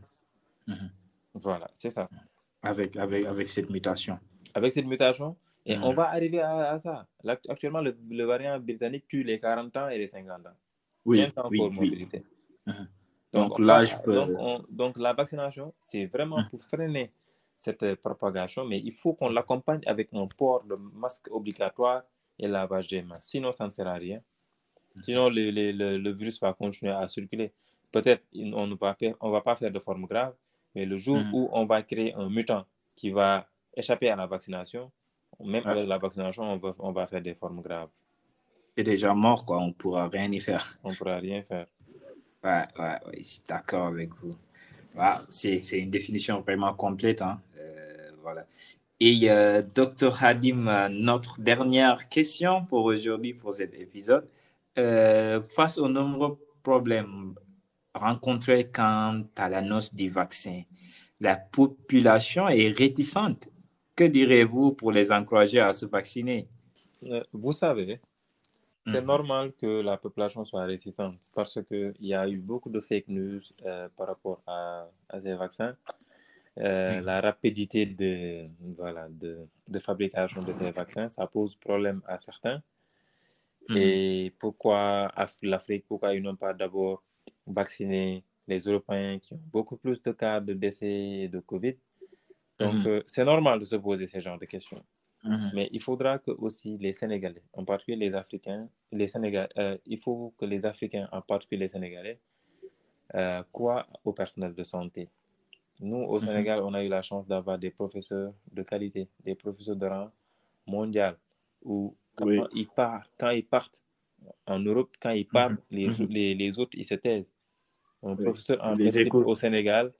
Mhm. Voilà, c'est ça. Avec, avec, avec cette mutation. avec cette mutation. Et Mhm. on va arriver à, à ça. Actuellement, le, le variant britannique tue les 40 ans et les 50 ans. Oui, Même sans oui. Mhm. Donc, Donc, là, donc, on- donc, la vaccination, c'est vraiment Mhm. pour freiner cette euh, propagation, mais il faut qu'on l'accompagne avec un port de masque obligatoire et lavage des mains. Sinon, ça ne sert à rien. Sinon, le, le- le- le virus va continuer à circuler. Peut-être on ne va, pas- on va pas faire de forme grave, mais le jour Mhm. où on va créer un mutant qui va échapper à la vaccination, même avec la vaccination, on va, on va faire des formes graves. C'est déjà mort, quoi. On ne pourra rien y faire. On ne pourra rien faire. Ouais, ouais, ouais, je suis d'accord avec vous. Wow, c'est, une définition vraiment complète. Hein. Euh, voilà. Et euh, Dr Hadim, euh, notre dernière question pour aujourd'hui, pour cet épisode. Euh, face aux nombreux problèmes rencontrés quant à l'annonce du vaccin, la population est réticente. Que direz-vous pour les encourager à se vacciner? Euh, Vous savez, c'est Mhm. normal que la population soit résistante parce qu'il y a eu beaucoup de fake news euh, par rapport à, à ces vaccins. Euh, Mhm. La rapidité de, voilà, de, de fabrication de ces vaccins, ça pose problème à certains. Mhm. Et pourquoi Af- l'Afrique, pourquoi ils n'ont pas d'abord vacciné les Européens qui ont beaucoup plus de cas de décès et de Covid? Donc, Mhm. euh, c'est normal de se poser ce genre de questions. Mhm. Mais il faudra que aussi les Sénégalais, en particulier les Africains, les Sénégal, euh, il faut que les Africains, en particulier les Sénégalais, euh, croient au personnel de santé. Nous, au. Sénégal, on a eu la chance d'avoir des professeurs de qualité, des professeurs de rang mondial, où quand, Oui. ils, partent, quand ils partent en Europe, quand ils partent, les, Mhm. les, les autres, ils se taisent. un Oui, professeur en au Sénégal,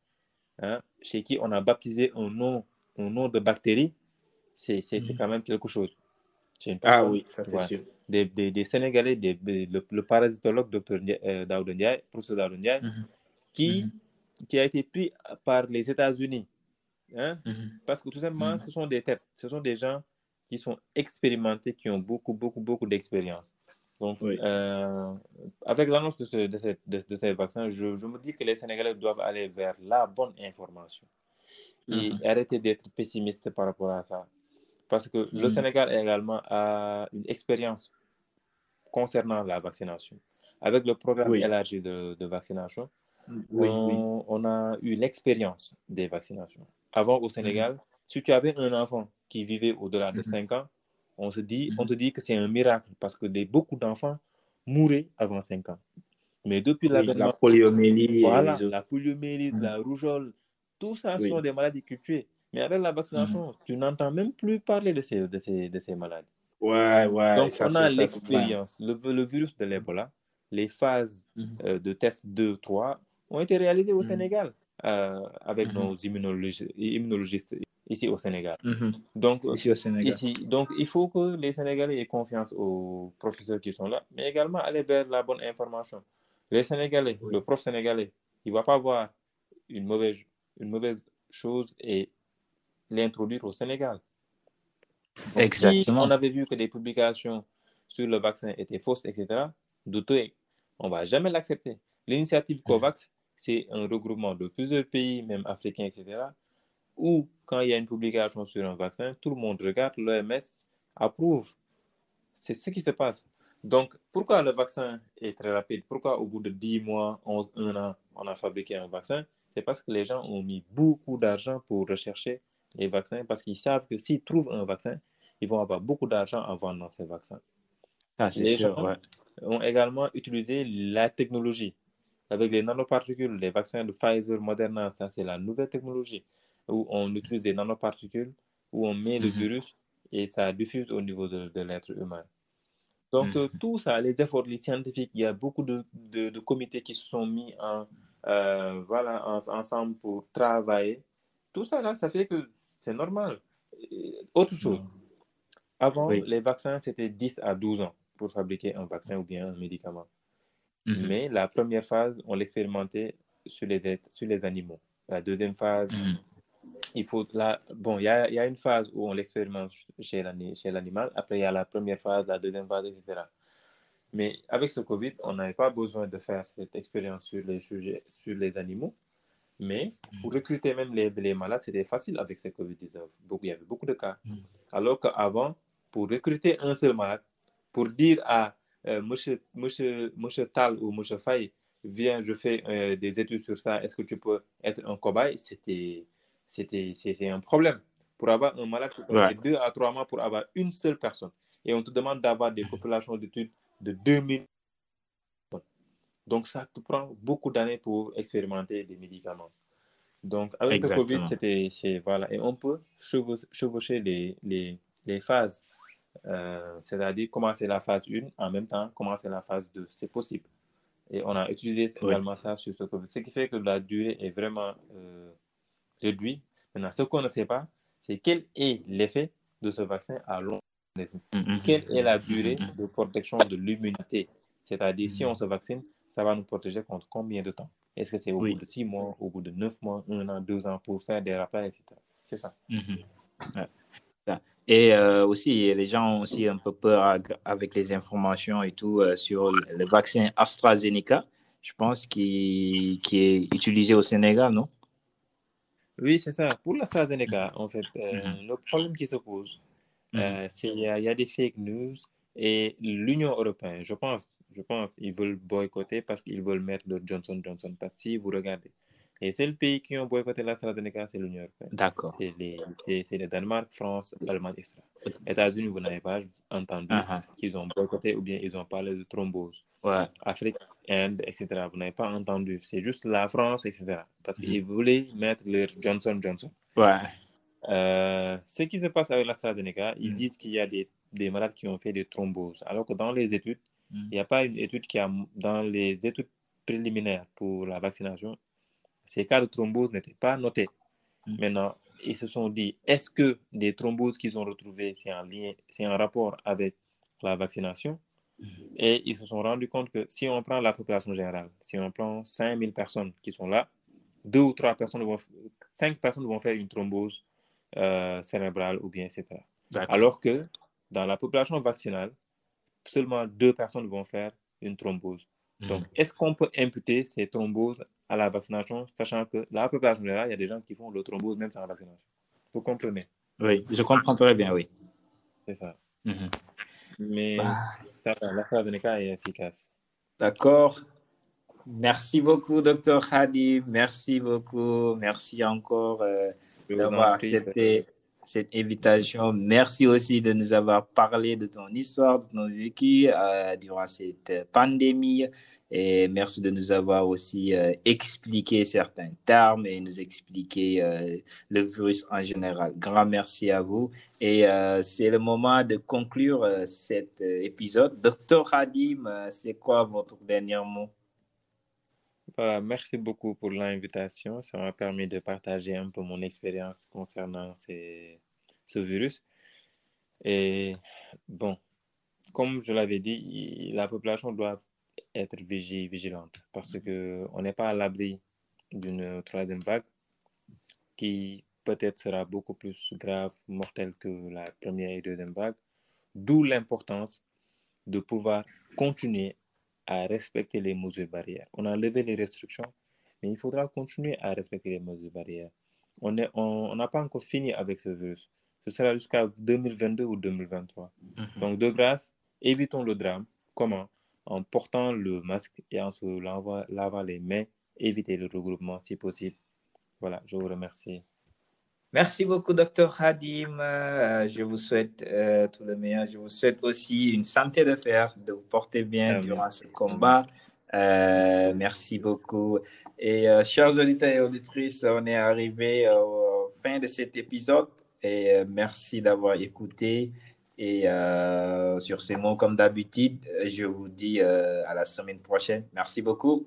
hein, chez qui on a baptisé un nom, un nom de bactérie, c'est Mhm. quand même quelque chose. Une Ah oui, ça c'est ouais, sûr. des, des, des Sénégalais, des, le, le parasitologue Dr euh, Ndiaye, professeur Ndiaye, Mhm. qui, qui a été pris par les États-Unis. Hein, parce que tout simplement, ce sont des têtes, ce sont des gens qui sont expérimentés, qui ont beaucoup, beaucoup, beaucoup d'expérience. Donc, Oui. euh, avec l'annonce de, ce, de, cette- de- de ces vaccins, je, je me dis que les Sénégalais doivent aller vers la bonne information et Mhm. arrêter d'être pessimistes par rapport à ça. Parce que le Mhm. Sénégal également a une expérience concernant la vaccination. Avec le programme Oui. élargi de, de vaccination, Oui, on, on a eu l'expérience des vaccinations. Avant, au Sénégal, si tu avais un enfant qui vivait au-delà de Mhm. 5 ans, on se dit, Mhm. on te dit que c'est un miracle parce que des, beaucoup d'enfants mouraient avant 5 ans. Mais depuis Oui, la poliomyélie et voilà, la poliomyélite, Mhm. la rougeole, tout ça Oui. sont des maladies qui tuent. Mais avec la vaccination, tu n'entends même plus parler de ces, de ces, de ces maladies. Ouais, ouais. Donc, ça, on a l'expérience. Le, le virus de l'Ebola, les phases Mhm. euh, de test 2, 3 ont été réalisées au Mhm. Sénégal euh, avec Mhm. nos immunologistes, immunologistes ici au Sénégal. Mhm. Donc, Ici au Sénégal. ici, donc, il faut que les Sénégalais aient confiance aux professeurs qui sont là, mais également aller vers la bonne information. Les Sénégalais, Oui. le prof sénégalais, il ne va pas voir une mauvaise, une mauvaise chose et l'introduire au Sénégal. Donc, Exactement. Si on avait vu que des publications sur le vaccin étaient fausses, etc., douteux, on ne va jamais l'accepter. L'initiative COVAX, c'est un regroupement de plusieurs pays, même africains, etc., où quand il y a une publication sur un vaccin, tout le monde regarde, l'OMS approuve. C'est ce qui se passe. Donc, pourquoi le vaccin est très rapide? Pourquoi au bout de 10 mois, 11, 1 an, on a fabriqué un vaccin? C'est parce que les gens ont mis beaucoup d'argent pour rechercher les vaccins, parce qu'ils savent que s'ils trouvent un vaccin, ils vont avoir beaucoup d'argent en vendant ces vaccins. C'est Les sûr, gens ouais. ont également utilisé la technologie. Avec les nanoparticules, les vaccins de Pfizer, Moderna, ça c'est la nouvelle technologie, où on utilise des nanoparticules, où on met le Mhm. virus et ça diffuse au niveau de, de l'être humain. Donc, Mhm. euh, tout ça, les efforts les scientifiques, il y a beaucoup de, de- de comités qui se sont mis en, euh, voilà, en- ensemble pour travailler. Tout ça, là, ça fait que c'est normal. Et autre chose, avant, Oui. les vaccins, c'était 10 à 12 ans pour fabriquer un vaccin ou bien un médicament. Mhm. Mais la première phase, on l'expérimentait sur les, êtres- sur les animaux. La deuxième phase, Mhm. Il faut là, bon, il y a, y a une phase où on l'expérimente chez l'ani- chez l'animal. Après, il y a la première phase, la deuxième phase, etc. Mais avec ce Covid, on n'avait pas besoin de faire cette expérience sur les sujets, sur les animaux. Mais pour recruter même les, les malades, c'était facile avec ce Covid-19. Beaucoup, il y avait beaucoup de cas. Mhm. Alors qu'avant, pour recruter un seul malade, pour dire à euh, monsieur, monsieur, monsieur Tal ou monsieur Faye, viens, je fais euh, des études sur ça, est-ce que tu peux être un cobaye? C'était c'était un problème. Pour avoir un malade, il faut Ouais. deux à trois mois pour avoir une seule personne. Et on te demande d'avoir des populations d'études de 2000 personnes. Donc, ça te prend beaucoup d'années pour expérimenter des médicaments. Donc, avec le Exactement. Covid, c'était, c'est, voilà, et on peut chevau- chevaucher les, les, les phases, Euh, c'est-à-dire commencer la phase 1 en même temps, commencer la phase 2. C'est possible. Et on a utilisé Oui. également ça sur ce Covid. Ce qui fait que la durée est vraiment euh, réduite. Maintenant, ce qu'on ne sait pas, c'est quel est l'effet de ce vaccin à long terme. Mhm. Quelle est la durée de protection de l'immunité? C'est-à-dire, si on se vaccine, ça va nous protéger contre combien de temps? Est-ce que c'est au Oui. bout de 6 mois, au bout de 9 mois, 1 an, 2 ans pour faire des rappels, etc. C'est ça. Ouais. Ça. Et euh, aussi, les gens ont aussi un peu peur avec les informations et tout euh, sur le le vaccin AstraZeneca, je pense, qui, qui est utilisé au Sénégal, non? Oui, c'est ça. Pour l'AstraZeneca, en fait, euh, Mhm. le problème qui se pose, Mhm. euh, c'est qu'il y, y a des fake news et l'Union européenne, je pense, je pense, ils veulent boycotter parce qu'ils veulent mettre le Johnson Johnson. Parce que si vous regardez, les seuls pays qui ont boycotté l'AstraZeneca, c'est l'Union européenne. D'accord. C'est c'est- c'est le Danemark, France, Allemagne, etc. États-Unis, vous n'avez pas entendu qu'ils ont boycotté ou bien ils ont parlé de thrombose. Ouais. Afrique, Inde, etc. Vous n'avez pas entendu. C'est juste la France, etc. Parce Mhm. qu'ils voulaient mettre leur Johnson Johnson. Ouais. Euh, ce qui se passe avec l'AstraZeneca, ils Mhm. disent qu'il y a des, des malades qui ont fait des thromboses. Alors que dans les études, Mhm. il n'y a pas une étude qui a, dans les études préliminaires pour la vaccination, ces cas de thrombose n'étaient pas notés. Mm. Maintenant, ils se sont dit, est-ce que des thromboses qu'ils ont retrouvées, c'est en lien, c'est en rapport avec la vaccination? Et ils se sont rendus compte que si on prend la population générale, si on prend 5000 personnes qui sont là, deux ou trois personnes vont, cinq personnes vont faire une thrombose euh, cérébrale ou bien etc. D'accord. Alors que dans la population vaccinale, seulement deux personnes vont faire une thrombose. Donc, est-ce qu'on peut imputer ces thromboses à la vaccination, sachant que la population générale, il y a des gens qui font le thrombose même sans la vaccination? Vous comprenez? Oui, je comprends très bien, oui. C'est ça. Mhm. Mais Bah. ça, l'AstraZeneca est efficace. D'accord. Merci beaucoup, docteur Hadi. Merci beaucoup. Merci encore euh, d'avoir accepté cette invitation. Merci aussi de nous avoir parlé de ton histoire, de ton vécu euh, durant cette pandémie. Et merci de nous avoir aussi euh, expliqué certains termes et nous expliquer euh, le virus en général. Grand merci à vous. Et c'est le moment de conclure cet épisode. Docteur Hadim, c'est quoi votre dernier mot? Voilà, merci beaucoup pour l'invitation. Ça m'a permis de partager un peu mon expérience concernant ces- ce virus. Et bon, comme je l'avais dit, la population doit être vigi- vigilante parce que on n'est pas à l'abri d'une troisième vague qui peut-être sera beaucoup plus grave, mortelle que la première et deuxième vague. D'où l'importance de pouvoir continuer à respecter les mesures barrières. On a levé les restrictions, mais il faudra continuer à respecter les mesures barrières. On est- on- on n'a pas encore fini avec ce virus. Ce sera jusqu'à 2022 ou 2023. Donc, de grâce, évitons le drame. Comment? En portant le masque et en se lavant, lavant les mains, éviter le regroupement si possible. Voilà, je vous remercie. Merci beaucoup, docteur Hadim. Euh, je vous souhaite euh, tout le meilleur. Je vous souhaite aussi une santé de fer, de vous porter bien durant ce combat. Euh, merci beaucoup. Et chers auditeurs et auditrices, on est arrivé au fin de cet épisode. Et merci d'avoir écouté. Et sur ces mots, comme d'habitude, je vous dis à la semaine prochaine. Merci beaucoup.